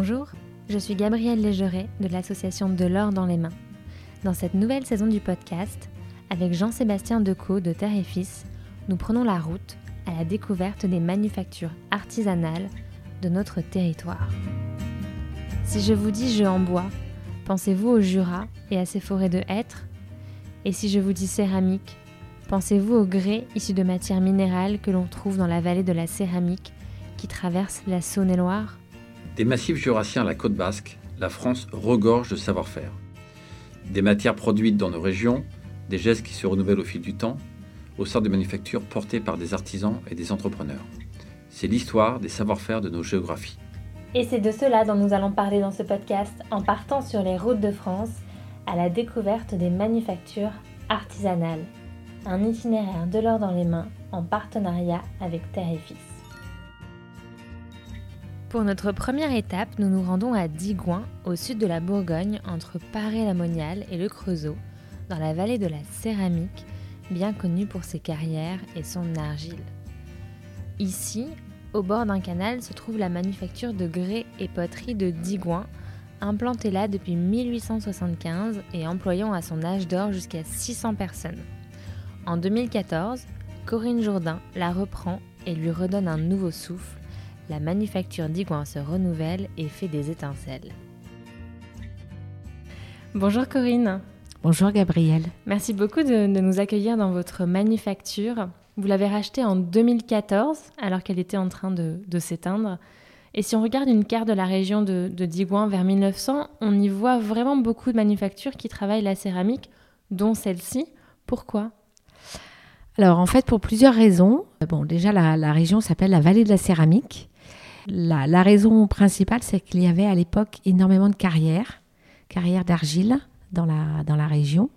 Bonjour, je suis Gabrielle Légeret de l'association De l'or dans les mains. Dans cette nouvelle saison du podcast, avec Jean-Sébastien Decaux de Terre et Fils, nous prenons la route à la découverte des manufactures artisanales de notre territoire. Si je vous dis jeu en bois, pensez-vous au Jura et à ses forêts de hêtres? Et si je vous dis céramique, pensez-vous au grès issu de matières minérales que l'on trouve dans la vallée de la céramique qui traverse la Saône-et-Loire? Des massifs jurassiens à la côte basque, la France regorge de savoir-faire. Des matières produites dans nos régions, des gestes qui se renouvellent au fil du temps, au sein de manufactures portées par des artisans et des entrepreneurs. C'est l'histoire des savoir-faire de nos géographies. Et c'est de cela dont nous allons parler dans ce podcast en partant sur les routes de France à la découverte des manufactures artisanales. Un itinéraire de l'or dans les mains en partenariat avec Terre et Fils. Pour notre première étape, nous nous rendons à Digoin, au sud de la Bourgogne, entre Paray-la-Moniale et le Creusot, dans la vallée de la Céramique, bien connue pour ses carrières et son argile. Ici, au bord d'un canal, se trouve la manufacture de grès et poterie de Digoin, implantée là depuis 1875 et employant à son âge d'or jusqu'à 600 personnes. En 2014, Corinne Jourdain la reprend et lui redonne un nouveau souffle. La manufacture d'Igouin se renouvelle et fait des étincelles. Bonjour Corinne. Bonjour Gabrielle. Merci beaucoup de, de nous accueillir dans votre manufacture. Vous l'avez rachetée en 2014 alors qu'elle était en train de, de s'éteindre. Et si on regarde une carte de la région de, de Digoin vers 1900, on y voit vraiment beaucoup de manufactures qui travaillent la céramique, dont celle-ci. Pourquoi? Alors en fait pour plusieurs raisons. Bon déjà la, la région s'appelle la vallée de la céramique. La, raison principale c'est qu'il y avait à l'époque énormément de carrières, carrières d'argile dans la, dans la région.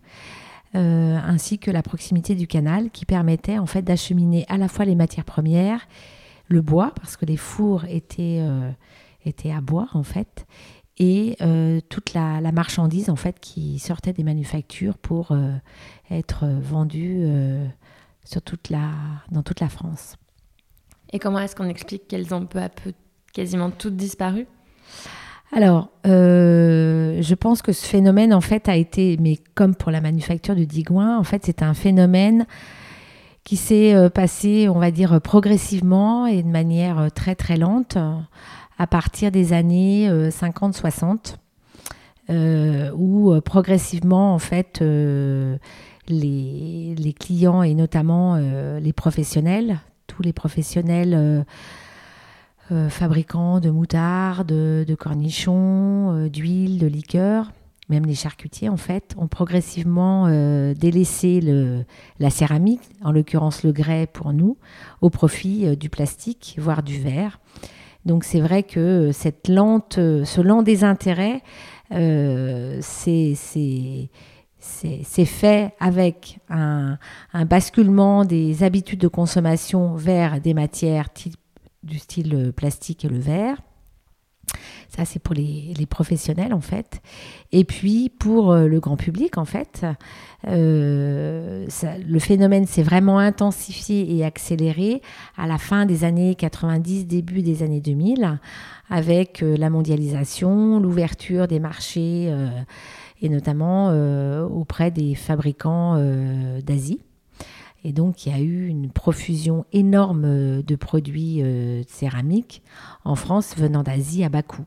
Euh, ainsi que la proximité du canal qui permettait en fait d'acheminer à la fois les matières premières, le bois parce que les fours étaient, euh, étaient à bois en fait, et euh, toute la, marchandise en fait qui sortait des manufactures pour être vendue sur toute la, dans toute la France. Et comment est-ce qu'on explique qu'elles ont peu à peu quasiment toutes disparu alors, euh, je pense que ce phénomène, en fait, a été, mais comme pour la manufacture de Digoin, en fait, c'est un phénomène qui s'est euh, passé, on va dire, progressivement et de manière euh, très, très lente à partir des années 50-60, euh, où progressivement, en fait, les, clients et notamment les professionnels, tous les professionnels euh, fabricants de moutarde, de, cornichons, euh, d'huile, de liqueurs, même les charcutiers en fait, ont progressivement euh, délaissé la céramique, en l'occurrence le grès pour nous, au profit euh, du plastique, voire du verre. Donc c'est vrai que cette lente, ce lent désintérêt, c'est c'est fait avec un, un, basculement des habitudes de consommation vers des matières type du style plastique et le verre. Ça, c'est pour les, professionnels, en fait. Et puis, pour le grand public, en fait, euh, le phénomène s'est vraiment intensifié et accéléré à la fin des années 90, début des années 2000, avec euh, la mondialisation, l'ouverture des marchés, euh, et notamment euh, auprès des fabricants euh, d'Asie. Et donc, il y a eu une profusion énorme de produits euh, céramiques en France venant d'Asie à bas coût.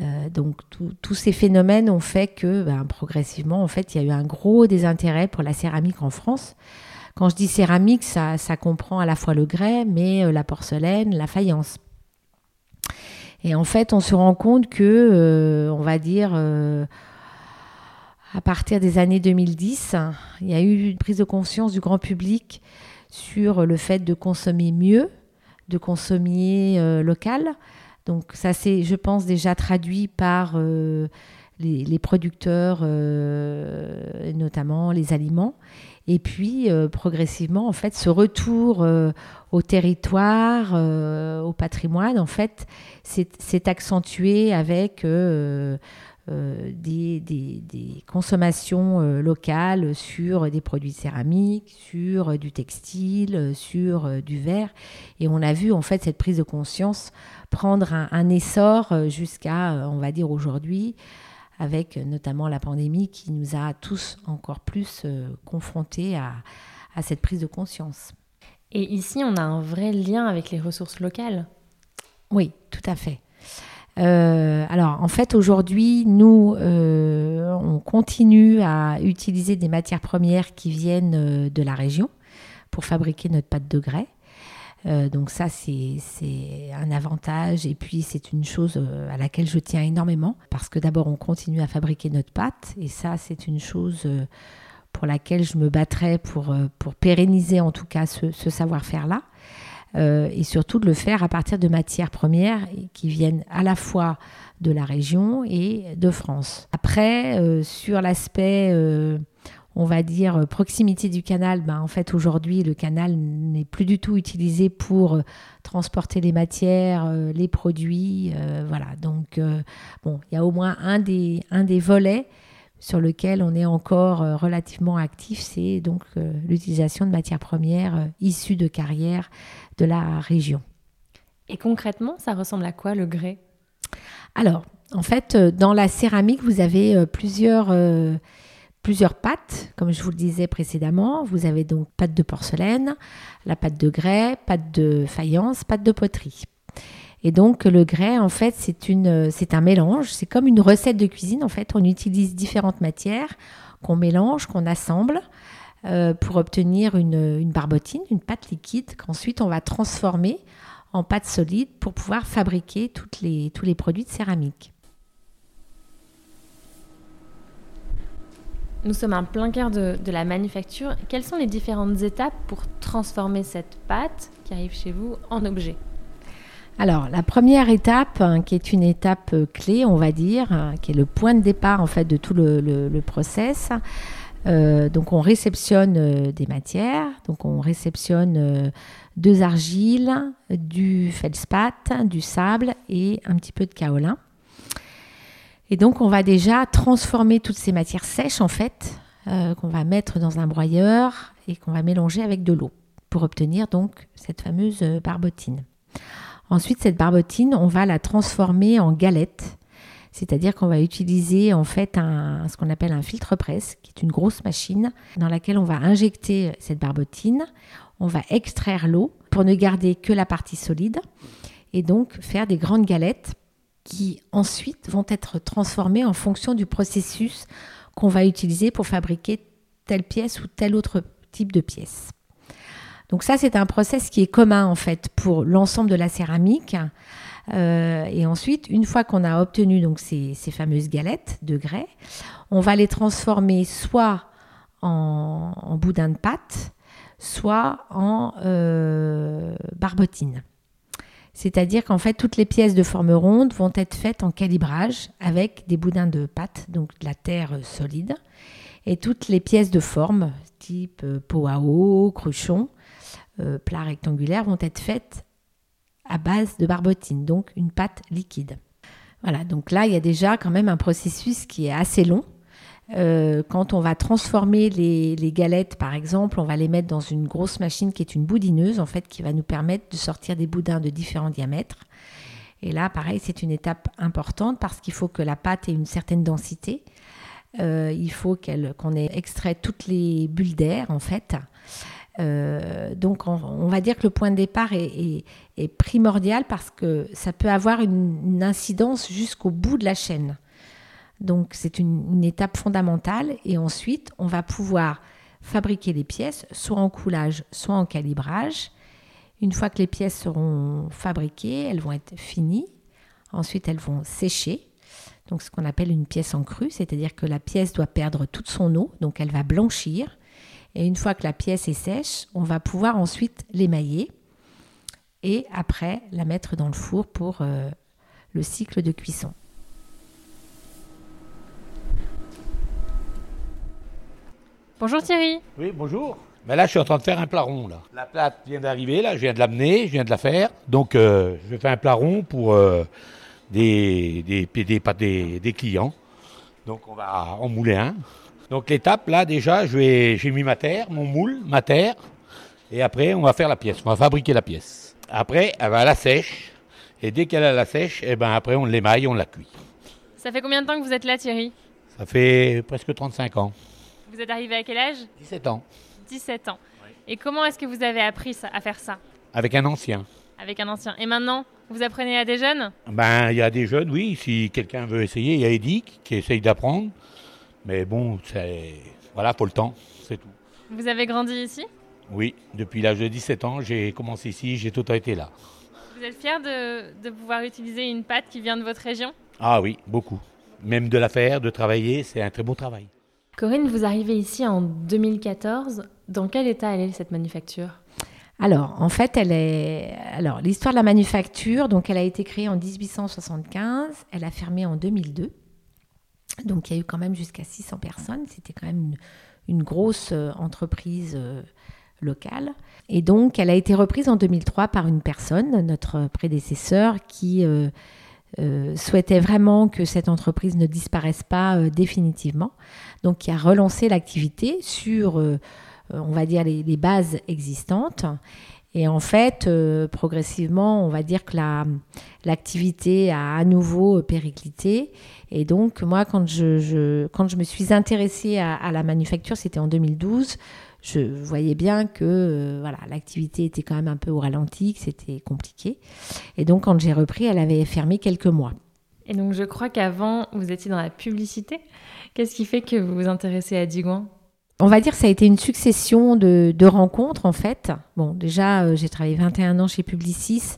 Euh, donc, tous ces phénomènes ont fait que, ben, progressivement, en fait, il y a eu un gros désintérêt pour la céramique en France. Quand je dis céramique, ça, comprend à la fois le grès, mais euh, la porcelaine, la faïence. Et en fait, on se rend compte que, euh, on va dire, à partir des années 2010, il y a eu une prise de conscience du grand public sur le fait de consommer mieux, de consommer euh, local. Donc ça c'est, je pense, déjà traduit par euh, les, producteurs, euh, notamment les aliments. Et puis progressivement, en fait, ce retour au territoire, au patrimoine, en fait, c'est accentué avec des, des, consommations locales sur des produits céramiques, sur du textile, sur du verre. Et on a vu en fait cette prise de conscience prendre un, essor jusqu'à, on va dire aujourd'hui, avec notamment la pandémie qui nous a tous encore plus confrontés à, à cette prise de conscience. Et ici, on a un vrai lien avec les ressources locales? Oui, tout à fait. Euh, alors, en fait, aujourd'hui, nous, euh, on continue à utiliser des matières premières qui viennent euh, de la région pour fabriquer notre pâte de grès. donc ça, c'est un avantage et puis c'est une chose à laquelle je tiens énormément parce que d'abord, on continue à fabriquer notre pâte et ça, c'est une chose pour laquelle je me battrai pour, pour pérenniser en tout cas ce, savoir-faire-là. Euh, et surtout de le faire à partir de matières premières qui viennent à la fois de la région et de France. Après, euh, sur l'aspect, on va dire, proximité du canal, ben, en fait aujourd'hui le canal n'est plus du tout utilisé pour transporter les matières, les produits. voilà, donc bon, il y a au moins un des, un des volets sur lequel on est encore euh, relativement actif, c'est donc euh, l'utilisation de matières premières euh, issues de carrières de la région. Et concrètement, ça ressemble à quoi le grès? Alors, en fait, dans la céramique, vous avez plusieurs, plusieurs pâtes, comme je vous le disais précédemment. Vous avez donc pâte de porcelaine, la pâte de grès, pâte de faïence, pâte de poterie. Et donc le grès, en fait, c'est une, c'est un mélange. C'est comme une recette de cuisine. En fait, on utilise différentes matières qu'on mélange, qu'on assemble euh, pour obtenir une, barbotine, une pâte liquide qu'ensuite on va transformer en pâte solide pour pouvoir fabriquer tous les produits de céramique. Nous sommes en plein cœur de, la manufacture. Quelles sont les différentes étapes pour transformer cette pâte qui arrive chez vous en objet? Alors, la première étape, hein, qui est une étape euh, clé, on va dire, hein, qui est le point de départ en fait de tout le, process. Euh, donc, on réceptionne euh, des matières. Donc, on réceptionne deux argiles, du feldspath, du sable et un petit peu de kaolin. Et donc, on va déjà transformer toutes ces matières sèches en fait, qu'on va mettre dans un broyeur et qu'on va mélanger avec de l'eau pour obtenir donc cette fameuse barbotine. Ensuite, cette barbotine, on va la transformer en galette. C'est-à-dire qu'on va utiliser en fait un, ce qu'on appelle un filtre presse, qui est une grosse machine dans laquelle on va injecter cette barbotine. On va extraire l'eau pour ne garder que la partie solide et donc faire des grandes galettes qui ensuite vont être transformées en fonction du processus qu'on va utiliser pour fabriquer telle pièce ou tel autre type de pièce. Donc ça, c'est un process qui est commun en fait pour l'ensemble de la céramique. Euh, et ensuite, une fois qu'on a obtenu donc ces, fameuses galettes de grès, on va les transformer soit en, boudin de pâte, soit en euh, barbotine. C'est-à-dire qu'en fait, toutes les pièces de forme ronde vont être faites en calibrage avec des boudins de pâte, donc de la terre solide. Et toutes les pièces de forme, type euh, pot à eau, cruchon, euh, plats rectangulaires vont être faites à base de barbotine, donc une pâte liquide. Voilà, donc là, il y a déjà quand même un processus qui est assez long. Euh, quand on va transformer les, galettes, par exemple, on va les mettre dans une grosse machine qui est une boudineuse, en fait, qui va nous permettre de sortir des boudins de différents diamètres. Et là, pareil, c'est une étape importante parce qu'il faut que la pâte ait une certaine densité. Euh, il faut qu'on ait extrait toutes les bulles d'air, en fait. Euh, donc on, va dire que le point de départ est, primordial parce que ça peut avoir une, incidence jusqu'au bout de la chaîne. Donc c'est une, étape fondamentale et ensuite on va pouvoir fabriquer les pièces soit en coulage, soit en calibrage. Une fois que les pièces seront fabriquées, elles vont être finies. Ensuite elles vont sécher. Donc ce qu'on appelle une pièce en crue, c'est-à-dire que la pièce doit perdre toute son eau, donc elle va blanchir. Et une fois que la pièce est sèche, on va pouvoir ensuite l'émailler et après la mettre dans le four pour euh, le cycle de cuisson. Bonjour Thierry. Oui, bonjour. Mais là, je suis en train de faire un plat rond. Là. La plate vient d'arriver, là, je viens de l'amener, je viens de la faire. Donc, euh, je fais un plat rond pour euh, des, des, des, des, clients. Donc on va en mouler un. Donc l'étape là déjà, j'ai mis ma terre, mon moule, ma terre, et après on va faire la pièce, on va fabriquer la pièce. Après elle va à la sèche, et dès qu'elle est à la sèche, et eh ben après on l'émaille, on la cuit. Ça fait combien de temps que vous êtes là Thierry? Ça fait presque 35 ans. Vous êtes arrivé à quel âge? 17 ans. 17 ans. Et comment est-ce que vous avez appris à faire ça? Avec un ancien. Avec un ancien. Et maintenant, vous apprenez à des jeunes? Ben, il y a des jeunes, oui. Si quelqu'un veut essayer, il y a Edic qui essaye d'apprendre. Mais bon, c'est voilà, pour le temps, c'est tout. Vous avez grandi ici? Oui, depuis l'âge de 17 ans, j'ai commencé ici, j'ai tout été là. Vous êtes fier de, de pouvoir utiliser une pâte qui vient de votre région? Ah oui, beaucoup. Même de la faire, de travailler, c'est un très beau travail. Corinne, vous arrivez ici en 2014. Dans quel état elle est cette manufacture? Alors, en fait, elle est. Alors, l'histoire de la manufacture, donc, elle a été créée en 1875. Elle a fermé en 2002. Donc, il y a eu quand même jusqu'à 600 personnes. C'était quand même une, grosse euh, entreprise euh, locale. Et donc, elle a été reprise en 2003 par une personne, notre prédécesseur, qui euh, souhaitait vraiment que cette entreprise ne disparaisse pas définitivement. Donc, qui a relancé l'activité sur on va dire, les, bases existantes. Et en fait, euh, progressivement, on va dire que l'activité a à nouveau périclité. Et donc, moi, quand je, quand je me suis intéressée à, la manufacture, c'était en 2012, je voyais bien que euh, voilà, l'activité était quand même un peu au ralenti, que c'était compliqué. Et donc, quand j'ai repris, elle avait fermé quelques mois. Et donc, je crois qu'avant, vous étiez dans la publicité. Qu'est-ce qui fait que vous vous intéressez à Digoin? On va dire que ça a été une succession de, rencontres en fait. Bon, déjà, euh, j'ai travaillé 21 ans chez Publicis,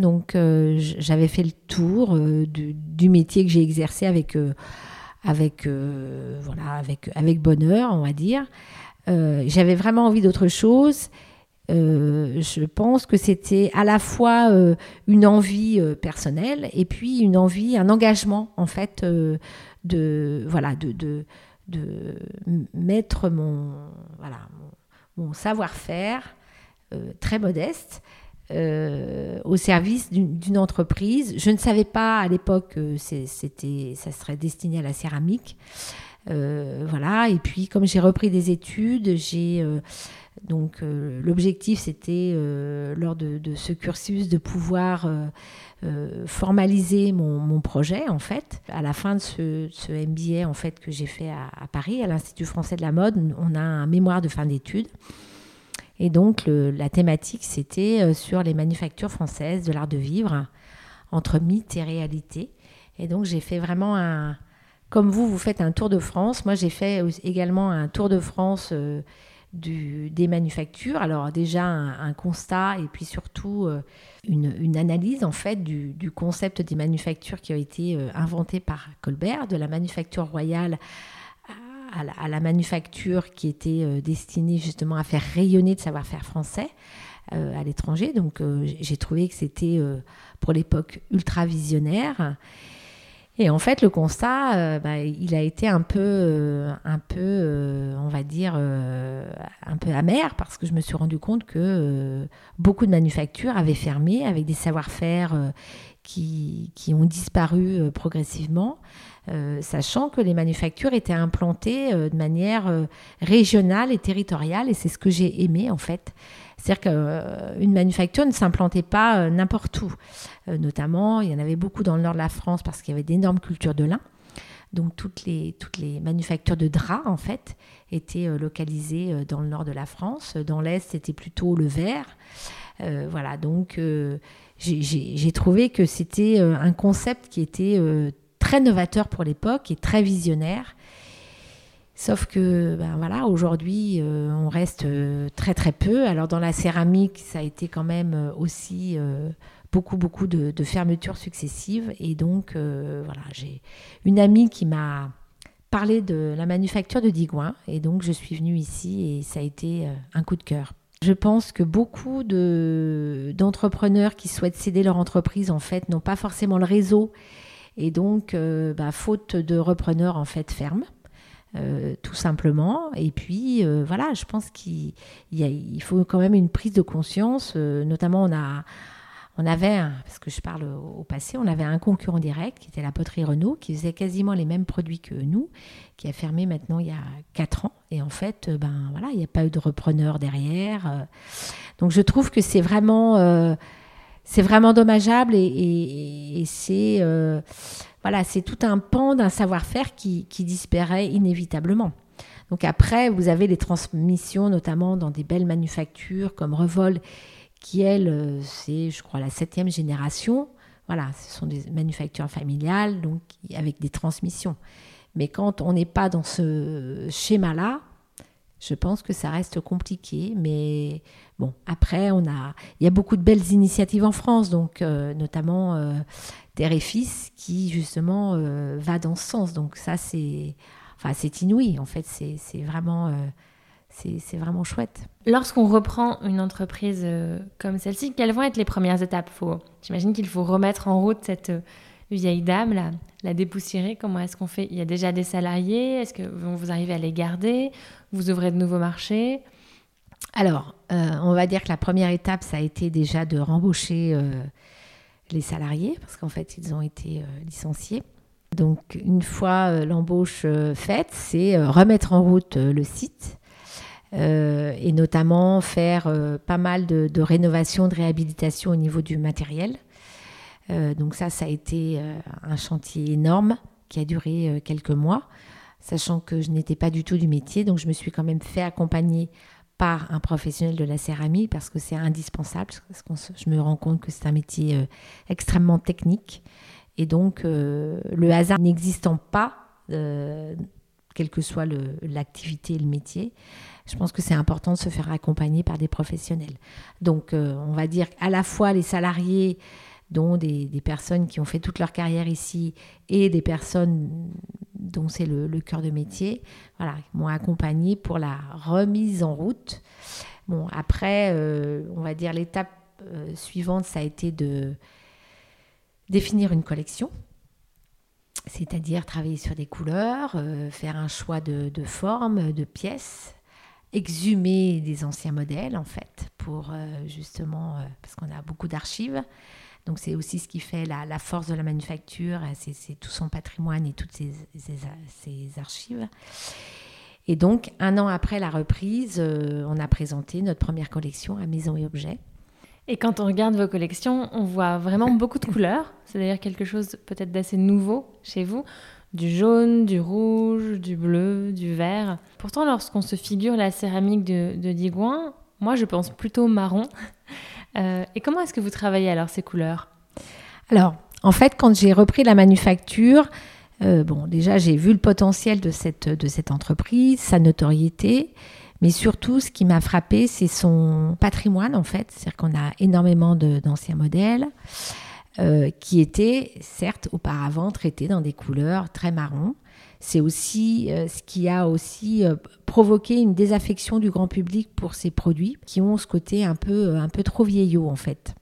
donc euh, j'avais fait le tour euh, du, métier que j'ai exercé avec, avec, voilà, avec, avec bonheur, on va dire. j'avais vraiment envie d'autre chose. je pense que c'était à la fois une envie personnelle et puis une envie, un engagement en fait de voilà de de mettre mon, voilà, mon, savoir-faire euh, très modeste euh, au service d'une entreprise. Je ne savais pas à l'époque que c'était, ça serait destiné à la céramique. Euh, voilà. Et puis, comme j'ai repris des études, j'ai donc l'objectif, c'était lors de, ce cursus de pouvoir euh, formaliser mon, projet en fait. À la fin de ce, MBA en fait que j'ai fait à, Paris, à l'Institut français de la mode, on a un mémoire de fin d'études. Et donc la thématique c'était euh, sur les manufactures françaises de l'art de vivre entre mythe et réalité. Et donc j'ai fait vraiment un, comme vous, vous faites un tour de France. Moi j'ai fait également un tour de France. Des manufactures. Alors déjà un, constat et puis surtout euh, une, analyse en fait du, concept des manufactures qui a été euh, inventé par Colbert, de la manufacture royale à la, manufacture qui était euh, destinée justement à faire rayonner le savoir-faire français à l'étranger. Donc j'ai trouvé que c'était pour l'époque ultra visionnaire. Et en fait, le constat, euh, bah, il a été un peu, euh, euh, on va dire, un peu amer parce que je me suis rendu compte que beaucoup de manufactures avaient fermé avec des savoir-faire qui, ont disparu progressivement, sachant que les manufactures étaient implantées de manière régionale et territoriale, et c'est ce que j'ai aimé en fait. C'est-à-dire qu'une manufacture ne s'implantait pas euh, n'importe où. Euh, notamment, il y en avait beaucoup dans le nord de la France parce qu'il y avait d'énormes cultures de lin. Donc toutes les, toutes les manufactures de draps, en fait, étaient euh, localisées dans le nord de la France. Dans l'Est, c'était plutôt le verre. voilà, donc j'ai trouvé que c'était un concept qui était très novateur pour l'époque et très visionnaire Sauf que, ben voilà, aujourd'hui, euh, on reste euh, très très peu. Alors dans la céramique, ça a été quand même euh, aussi beaucoup beaucoup de, fermetures successives. Et donc, voilà, j'ai une amie qui m'a parlé de la manufacture de Digoin. Et donc, je suis venue ici et ça a été un coup de cœur. Je pense que beaucoup d'entrepreneurs qui souhaitent céder leur entreprise, en fait, n'ont pas forcément le réseau. Et donc, bah, faute de repreneurs, en fait, ferment. Euh, tout simplement. Et puis, euh, voilà, je pense qu'il il faut quand même une prise de conscience. Euh, notamment, on a, on avait, parce que je parle au, passé, on avait un concurrent direct qui était la poterie Renault, qui faisait quasiment les mêmes produits que nous, qui a fermé maintenant il y a 4 ans. Et en fait, euh, ben voilà, il n'y a pas eu de repreneur derrière. Euh. Donc je trouve que c'est vraiment, euh, c'est vraiment dommageable et, c'est, voilà, c'est tout un pan d'un savoir-faire qui, qui disparaît inévitablement. Donc après, vous avez les transmissions, notamment dans des belles manufactures comme Revol qui, elle, euh, c'est, je crois, la septième génération. Voilà, ce sont des manufactures familiales, donc avec des transmissions. Mais quand on n'est pas dans ce schéma-là, je pense que ça reste compliqué. Mais bon, après, on a, il y a beaucoup de belles initiatives en France, donc euh, notamment euh, et Fils, qui justement euh, va dans ce sens. Donc ça, c'est, enfin, c'est inouï. En fait, c'est, vraiment c'est vraiment chouette. Lorsqu'on reprend une entreprise comme celle-ci, quelles vont être les premières étapes? J'imagine qu'il faut remettre en route cette vieille dame, la, la dépoussiérer. Comment est-ce qu'on fait? Il y a déjà des salariés Est-ce que vous arrivez à les garder? Vous ouvrez de nouveaux marchés? Alors, euh, on va dire que la première étape, ça a été déjà de rembaucher les salariés, parce qu'en fait, ils ont été licenciés. Donc, une fois l'embauche faite, c'est remettre en route le site euh, et notamment faire euh, pas mal de, de, rénovation, de réhabilitation au niveau du matériel. Euh, donc ça, ça a été un chantier énorme qui a duré quelques mois, sachant que je n'étais pas du tout du métier, donc je me suis quand même fait accompagner par un professionnel de la céramique parce que c'est indispensable, parce que je me rends compte que c'est un métier extrêmement technique. Et donc, le hasard n'existant pas, quelle que soit l'activité et le métier, je pense que c'est important de se faire accompagner par des professionnels. Donc, euh, on va dire à la fois les salariés, dont des, personnes qui ont fait toute leur carrière ici, et des personnes dont c'est le, cœur de métier, voilà, m'ont accompagné pour la remise en route. Bon, après, euh, on va dire l'étape euh, suivante, ça a été de définir une collection c'est-à-dire travailler sur des couleurs, faire un choix de, de formes, de pièces, exhumer des anciens modèles, en fait, pour euh, justement, euh, parce qu'on a beaucoup d'archives. Donc c'est aussi ce qui fait la, force de la manufacture, c'est tout son patrimoine et toutes ses, archives. Et donc, un an après la reprise, euh, on a présenté notre première collection à Maison et Objets. Et quand on regarde vos collections, on voit vraiment beaucoup de couleurs. C'est d'ailleurs quelque chose peut-être d'assez nouveau chez vous du jaune, du rouge, du bleu, du vert. Pourtant, lorsqu'on se figure la céramique de, de Digoin, moi je pense plutôt marron. Euh, et comment est-ce que vous travaillez alors ces couleurs? Alors, en fait, quand j'ai repris la manufacture, euh, bon, déjà j'ai vu le potentiel de cette, de cette entreprise, sa notoriété. Mais surtout, ce qui m'a frappé, c'est son patrimoine, en fait. C'est-à-dire qu'on a énormément d'anciens modèles. Euh, qui était certes auparavant traité dans des couleurs très marron. C'est aussi euh, ce qui a aussi euh, provoqué une désaffection du grand public pour ces produits qui ont ce côté un peu, un peu trop vieillot en fait.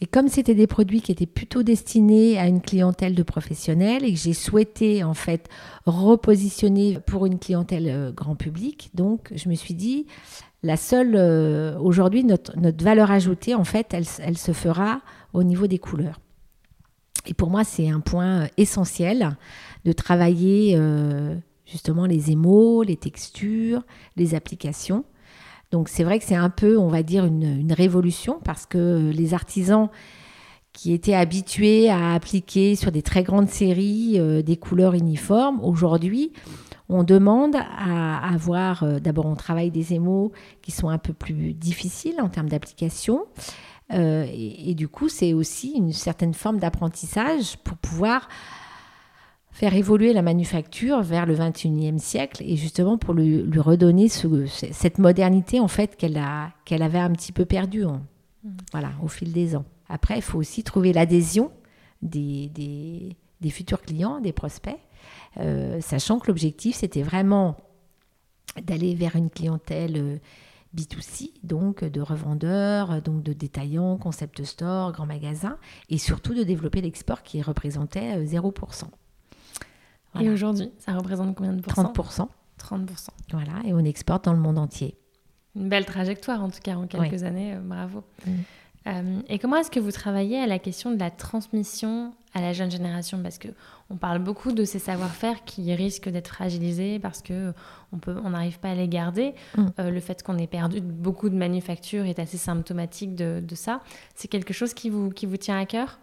Et comme c'était des produits qui étaient plutôt destinés à une clientèle de professionnels et que j'ai souhaité en fait repositionner pour une clientèle grand public, donc je me suis dit la seule aujourd'hui notre, notre valeur ajoutée en fait elle, elle se fera au niveau des couleurs. Et pour moi, c'est un point euh, essentiel de travailler euh, justement les émaux, les textures, les applications. Donc c'est vrai que c'est un peu, on va dire, une, révolution parce que les artisans qui étaient habitués à appliquer sur des très grandes séries euh, des couleurs uniformes, aujourd'hui, on demande à avoir, d'abord on travaille des émaux qui sont un peu plus difficiles en termes d'application, euh, et, du coup, c'est aussi une certaine forme d'apprentissage pour pouvoir faire évoluer la manufacture vers le 21e siècle et justement pour lui, redonner cette modernité en fait qu'elle avait un petit peu perdue mmh. voilà, au fil des ans. Après, il faut aussi trouver l'adhésion des, futurs clients, des prospects, euh, sachant que l'objectif, c'était vraiment d'aller vers une clientèle euh, B2C, donc de revendeurs, donc de détaillants, concept store, grands magasins, et surtout de développer l'export qui représentait 0%. Euh, et aujourd'hui, ça représente combien de pourcents 30%. 30%. Voilà, et on exporte dans le monde entier. Une belle trajectoire en tout cas en quelques années, euh, bravo. Mm. Euh, et comment est-ce que vous travaillez à la question de la transmission à la jeune génération? Parce que on parle beaucoup de ces savoir-faire qui risquent d'être fragilisés parce que on peut, on n'arrive pas à les garder. Mm. Euh, le fait qu'on ait perdu beaucoup de manufactures est assez symptomatique de, de ça. C'est quelque chose qui vous, qui vous tient à cœur?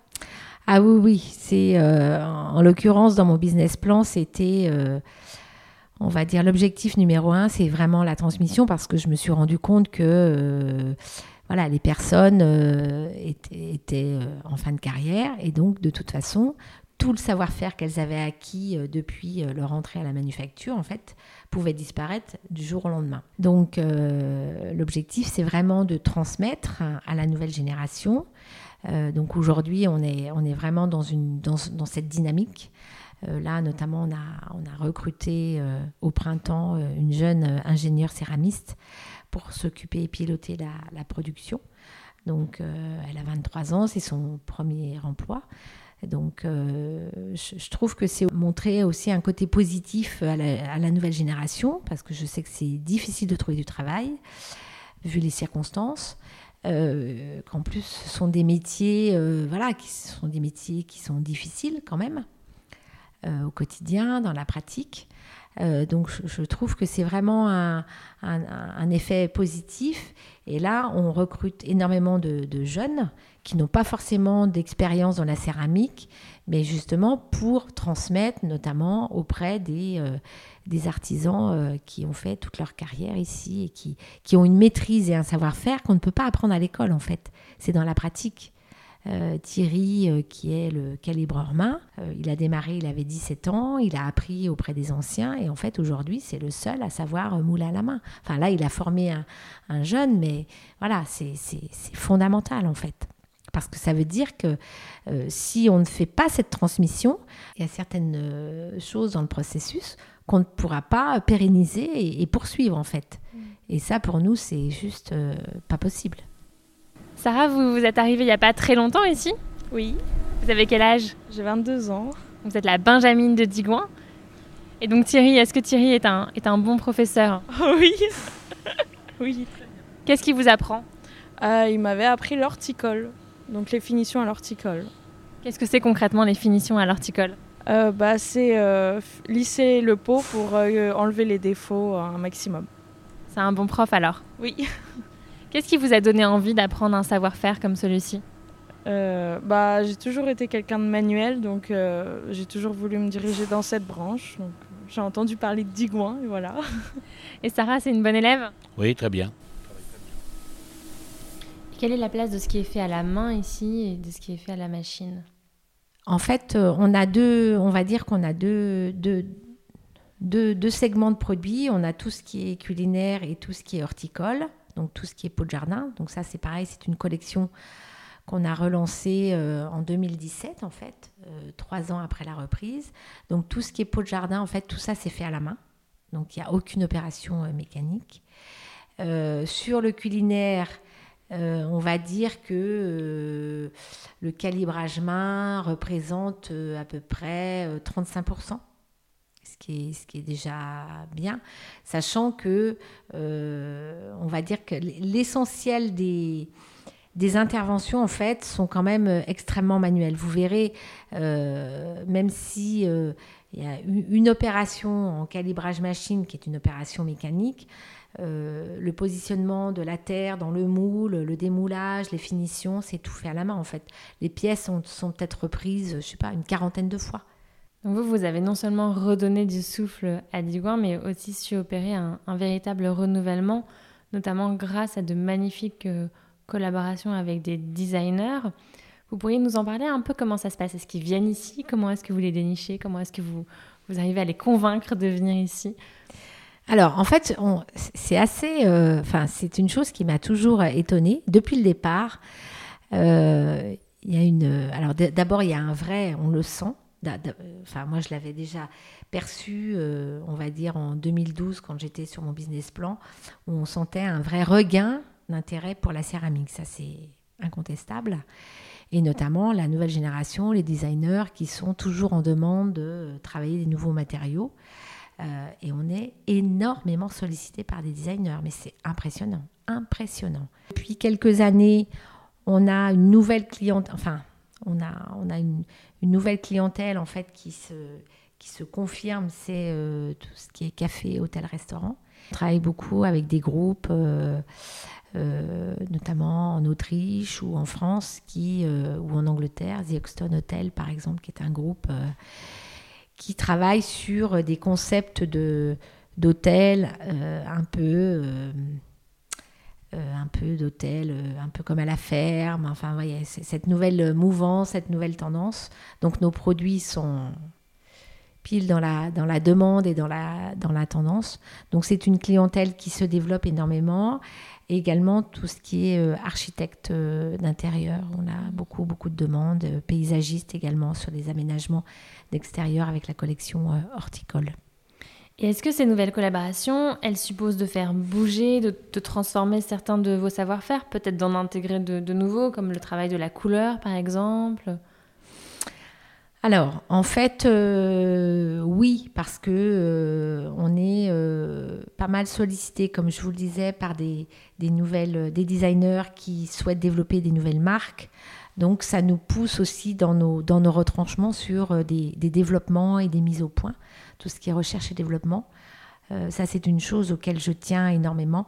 Ah oui, oui. C'est euh, en l'occurrence dans mon business plan, c'était on va dire l'objectif numéro un, c'est vraiment la transmission parce que je me suis rendu compte que voilà, les personnes euh, étaient, euh, en fin de carrière et donc de toute façon, tout le savoir-faire qu'elles avaient acquis euh, depuis leur entrée à la manufacture, en fait, pouvait disparaître du jour au lendemain. Donc l'objectif, c'est vraiment de transmettre à la nouvelle génération. donc aujourd'hui, on est, vraiment dans, cette dynamique. là, notamment, on a recruté au printemps une jeune ingénieure céramiste pour s'occuper et piloter la, production. Donc, euh, elle a 23 ans, c'est son premier emploi. Donc, euh, je, trouve que c'est montrer aussi un côté positif à la, nouvelle génération, parce que je sais que c'est difficile de trouver du travail, vu les circonstances. Euh, qu'en plus, ce sont des métiers, voilà, qui sont des métiers qui sont difficiles quand même au quotidien, dans la pratique. Euh, donc je, trouve que c'est vraiment un, effet positif. Et là, on recrute énormément de, jeunes qui n'ont pas forcément d'expérience dans la céramique, mais justement pour transmettre notamment auprès des, euh, des artisans euh, qui ont fait toute leur carrière ici et qui, qui ont une maîtrise et un savoir-faire qu'on ne peut pas apprendre à l'école en fait. C'est dans la pratique. Euh, Thierry, euh, qui est le calibreur main, euh, il a démarré, il avait 17 ans, il a appris auprès des anciens et en fait aujourd'hui c'est le seul à savoir mouler à la main. Enfin là il a formé un, jeune, mais voilà, c'est fondamental en fait. Parce que ça veut dire que si on ne fait pas cette transmission, il y a certaines choses dans le processus qu'on ne pourra pas pérenniser et, poursuivre en fait. Mm. Et ça pour nous c'est juste pas possible. Sarah, vous, vous êtes arrivée il n'y a pas très longtemps ici Oui. Vous avez quel âge? J'ai 22 ans. Vous êtes la Benjamine de Digoin. Et donc Thierry, est-ce que Thierry est un, est un bon professeur? Oui. oui. Qu'est-ce qu'il vous apprend? Euh, Il m'avait appris l'horticole, donc les finitions à l'horticole. Qu'est-ce que c'est concrètement les finitions à l'horticole? Euh, bah, C'est euh, lisser le pot pour enlever les défauts un maximum. C'est un bon prof alors? Oui. Qu'est-ce qui vous a donné envie d'apprendre un savoir-faire comme celui-ci euh, bah, J'ai toujours été quelqu'un de manuel, donc euh, j'ai toujours voulu me diriger dans cette branche. Donc, j'ai entendu parler de Digouin, et voilà. Et Sarah, c'est une bonne élève Oui, très bien. Quelle est la place de ce qui est fait à la main ici et de ce qui est fait à la machine? En fait, euh, on a deux, on va dire qu'on a deux, deux, deux segments de produits. On a tout ce qui est culinaire et tout ce qui est horticole donc tout ce qui est pot de jardin. Donc ça, c'est pareil, c'est une collection qu'on a relancée euh, en 2017, en fait, euh, trois ans après la reprise. Donc tout ce qui est pot de jardin, en fait, tout ça, c'est fait à la main. Donc il n'y a aucune opération euh, mécanique. sur le culinaire, on va dire que le calibrage main représente à peu près 35% ce ce qui est déjà bien, sachant que, euh, on va dire que l'essentiel des, interventions, en fait, sont quand même euh, extrêmement manuelles. Vous verrez, euh, même si il y a une opération en calibrage machine qui est une opération mécanique, le positionnement de la terre dans le moule, le démoulage, les finitions, c'est tout fait à la main en fait. Les pièces sont, sont peut-être reprises, je sais pas, une quarantaine de fois. Donc vous, vous avez non seulement redonné du souffle à Digoin, mais aussi su opérer un, véritable renouvellement, notamment grâce à de magnifiques euh, collaborations avec des designers. Vous pourriez nous en parler un peu comment ça se passe? Est-ce qu'ils viennent ici? Comment est-ce que vous les dénichez? Comment est-ce que vous, vous arrivez à les convaincre de venir ici? Alors, en fait, c'est assez. Euh, enfin, c'est une chose qui m'a toujours étonnée depuis le départ. Euh, y a une. Alors, d'abord, il y a un vrai. On le sent enfin moi je l'avais déjà perçu, euh, on va dire en 2012 quand j'étais sur mon business plan, où on sentait un vrai regain d'intérêt pour la céramique, ça c'est incontestable. Et notamment la nouvelle génération, les designers qui sont toujours en demande de travailler des nouveaux matériaux. Euh, et on est énormément sollicité par des designers, mais c'est impressionnant, impressionnant. Depuis quelques années, on a une nouvelle clientèle, enfin, on a, on a une, nouvelle clientèle en fait qui se, qui se confirme, c'est tout ce qui est café, hôtel, restaurant. On travaille beaucoup avec des groupes, notamment en Autriche ou en France, ou en Angleterre, The Hoxton Hotel par exemple, qui est un groupe qui travaille sur des concepts de d'hôtels un peu euh, un peu d'hôtel, euh, un peu comme à la ferme. Enfin, voyez, cette nouvelle mouvance, cette nouvelle tendance. Donc nos produits sont pile dans la, dans la demande et dans la, dans la tendance. Donc c'est une clientèle qui se développe énormément. Et également tout ce qui est euh, architecte d'intérieur. On a beaucoup, beaucoup de demandes. paysagistes également sur des aménagements d'extérieur avec la collection horticole. Et est-ce que ces nouvelles collaborations, elles supposent de faire bouger, de, transformer certains de vos savoir-faire, peut-être d'en intégrer de, nouveaux, comme le travail de la couleur par exemple? Alors, en fait, euh, oui, parce que euh, on est euh, pas mal sollicité, comme je vous le disais, par des, nouvelles, des designers qui souhaitent développer des nouvelles marques. Donc, ça nous pousse aussi dans nos, retranchements sur des, des développements et des mises au point tout ce qui est recherche et développement. Euh, ça, c'est une chose auquel je tiens énormément.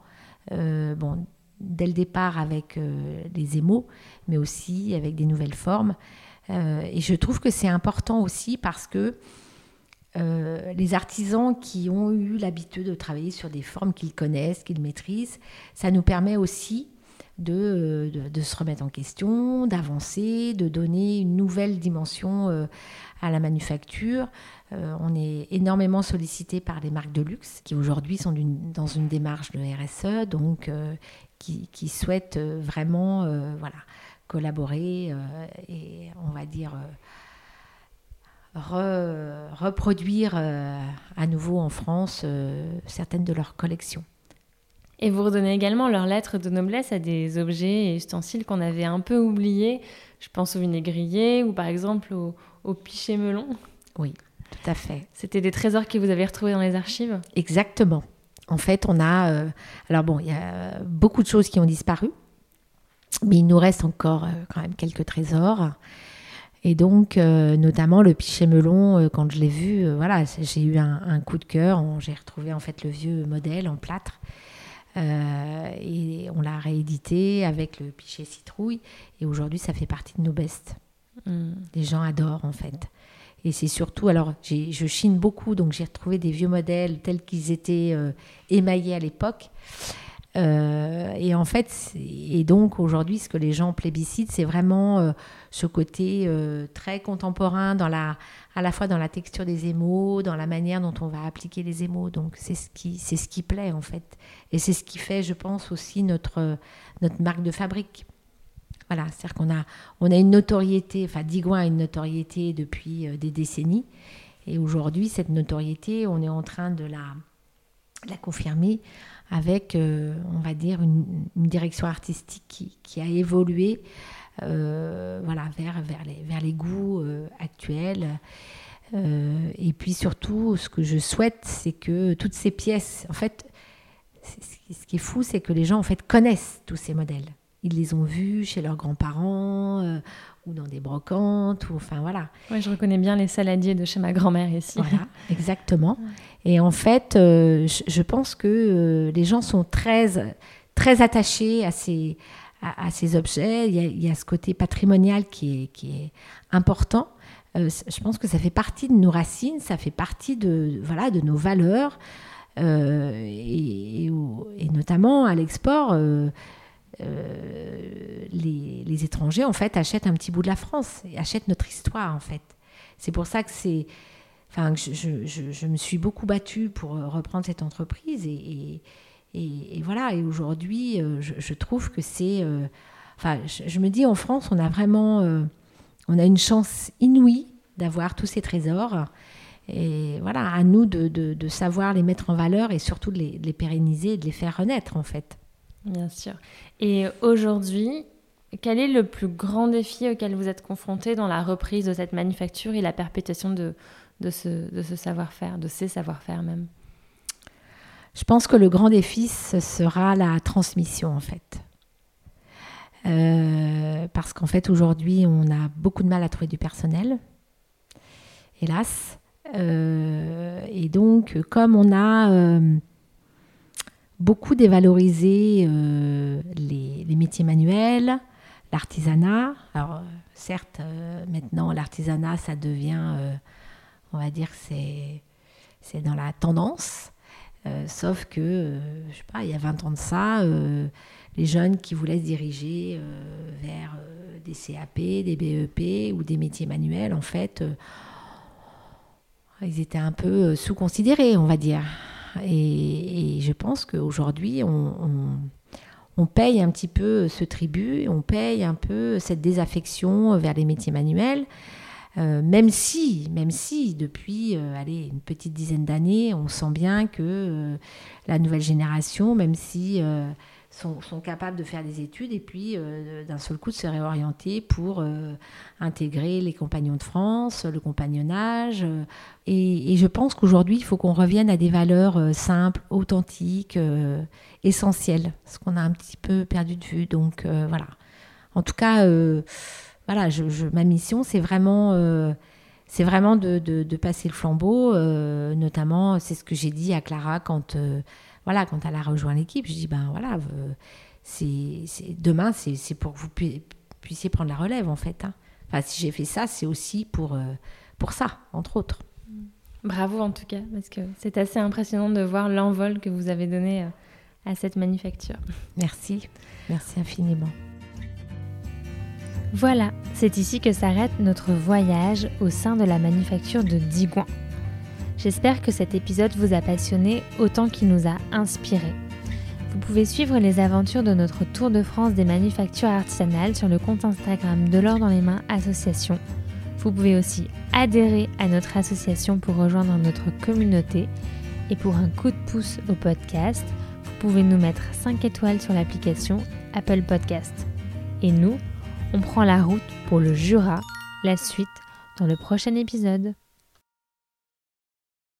Euh, bon, dès le départ avec euh, les émaux, mais aussi avec des nouvelles formes. et je trouve que c'est important aussi parce que les artisans qui ont eu l'habitude de travailler sur des formes qu'ils connaissent, qu'ils maîtrisent, ça nous permet aussi de, de, se remettre en question, d'avancer, de donner une nouvelle dimension à la manufacture. Euh, on est énormément sollicité par les marques de luxe qui aujourd'hui sont dans une démarche de RSE, donc euh, qui, souhaitent euh, vraiment voilà, collaborer et on va dire reproduire à nouveau en France certaines de leurs collections. Et vous redonnez également leurs lettres de noblesse à des objets et ustensiles qu'on avait un peu oubliés. Je pense au vinaigrier ou par exemple au, au pichet melon. Oui. Tout à fait. C'était des trésors que vous avez retrouvés dans les archives? Exactement. En fait, on a. Euh, alors, bon, il y a beaucoup de choses qui ont disparu, mais il nous reste encore euh, quand même quelques trésors. Et donc, euh, notamment le pichet melon, quand je l'ai vu, voilà, j'ai eu un, coup de cœur. J'ai retrouvé en fait le vieux modèle en plâtre. Et on l'a réédité avec le pichet citrouille. Et aujourd'hui, ça fait partie de nos bestes. Hmm. Les gens adorent en fait. Et c'est surtout, alors je chine beaucoup, donc j'ai retrouvé des vieux modèles tels qu'ils étaient euh, émaillés à l'époque. Euh, et en fait, et donc aujourd'hui, ce que les gens plébiscitent, c'est vraiment euh, ce côté très contemporain, dans la, à la fois dans la texture des émaux, dans la manière dont on va appliquer les émaux. Donc c'est ce qui, c'est ce qui plaît en fait, et c'est ce qui fait, je pense, aussi notre notre marque de fabrique. Voilà, c'est-à-dire qu'on a, on a une notoriété, enfin Digouin a une notoriété depuis euh, des décennies. Et aujourd'hui, cette notoriété, on est en train de la, la confirmer avec, euh, on va dire, une, direction artistique qui, a évolué euh, voilà, vers, vers, les, vers les goûts actuels. et puis surtout, ce que je souhaite, c'est que toutes ces pièces, en fait, ce qui est fou, c'est que les gens en fait connaissent tous ces modèles ils les ont vus chez leurs grands-parents euh, ou dans des brocantes. Ou, enfin, voilà. Oui, je reconnais bien les saladiers de chez ma grand-mère ici. Voilà, exactement. Et en fait, euh, je, pense que euh, les gens sont très, très attachés à ces, à, ces objets. Il y, a, ce côté patrimonial qui est, important. je pense que ça fait partie de nos racines, ça fait partie de, voilà, de nos valeurs. Et, et, notamment à l'export, euh, les, étrangers en fait achètent un petit bout de la France et achètent notre histoire en fait. C'est pour ça que c'est, enfin, je, me suis beaucoup battue pour euh, reprendre cette entreprise et, voilà. Et aujourd'hui, euh, je, trouve que c'est, enfin, je, me dis en France, on a vraiment, on a une chance inouïe d'avoir tous ces trésors. Et voilà, à nous de, de, savoir les mettre en valeur et surtout de les, pérenniser et de les faire renaître en fait. Bien sûr. Et aujourd'hui, quel est le plus grand défi auquel vous êtes confronté dans la reprise de cette manufacture et la perpétuation de, de ce, de ce savoir-faire, de ces savoir-faire même? Je pense que le grand défi, ce sera la transmission en fait. parce qu'en fait aujourd'hui on a beaucoup de mal à trouver du personnel, hélas. et donc comme on a beaucoup dévalorisé les, les, métiers manuels, l'artisanat, alors certes maintenant l'artisanat ça devient, on va dire c'est dans la tendance. Euh, sauf que, euh, je sais pas, il y a 20 ans de ça, euh, les jeunes qui voulaient se diriger vers des CAP, des BEP ou des métiers manuels, en fait, ils étaient un peu sous-considérés, on va dire. Et, je pense qu'aujourd'hui, on, on, paye un petit peu ce tribut, on paye un peu cette désaffection vers les métiers manuels. Euh, même si, même si depuis euh, allez, une petite dizaine d'années, on sent bien que euh, la nouvelle génération, même si sont, sont, capables de faire des études et puis d'un seul coup de se réorienter pour intégrer les compagnons de France, le compagnonnage. Et, et, je pense qu'aujourd'hui, il faut qu'on revienne à des valeurs simples, authentiques, essentielles, ce qu'on a un petit peu perdu de vue. Donc voilà. En tout cas, voilà, je, ma mission, c'est vraiment, euh, c'est vraiment de, passer le flambeau. Euh, notamment, c'est ce que j'ai dit à Clara quand, euh, voilà, quand elle a rejoint l'équipe. Je dis, ben voilà, c'est, demain, c'est, pour que vous puissiez prendre la relève, en fait. Hein. Enfin, si j'ai fait ça, c'est aussi pour, pour ça, entre autres. Bravo en tout cas, parce que c'est assez impressionnant de voir l'envol que vous avez donné à cette manufacture. Merci, merci infiniment. Voilà, c'est ici que s'arrête notre voyage au sein de la manufacture de Digoin. J'espère que cet épisode vous a passionné autant qu'il nous a inspiré. Vous pouvez suivre les aventures de notre Tour de France des manufactures artisanales sur le compte Instagram de l'or dans les mains association. Vous pouvez aussi adhérer à notre association pour rejoindre notre communauté. Et pour un coup de pouce au podcast, vous pouvez nous mettre 5 étoiles sur l'application Apple Podcast. Et nous, on prend la route pour le Jura, la suite dans le prochain épisode.